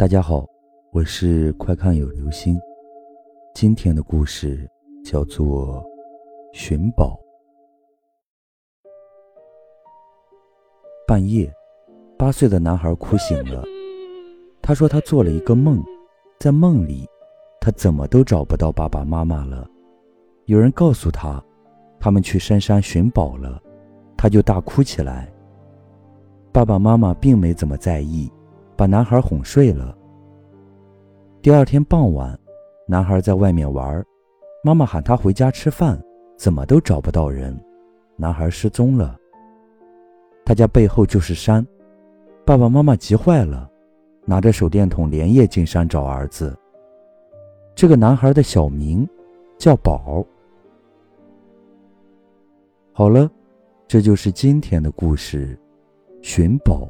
大家好，我是快看有流星。今天的故事叫做《寻宝》。半夜，八岁的男孩哭醒了。他说他做了一个梦，在梦里，他怎么都找不到爸爸妈妈了。有人告诉他，他们去深山寻宝了，他就大哭起来。爸爸妈妈并没怎么在意。把男孩哄睡了。第二天傍晚，男孩在外面玩，妈妈喊他回家吃饭，怎么都找不到人，男孩失踪了。他家背后就是山，爸爸妈妈急坏了，拿着手电筒连夜进山找儿子。这个男孩的小名叫宝。好了，这就是今天的故事，寻宝。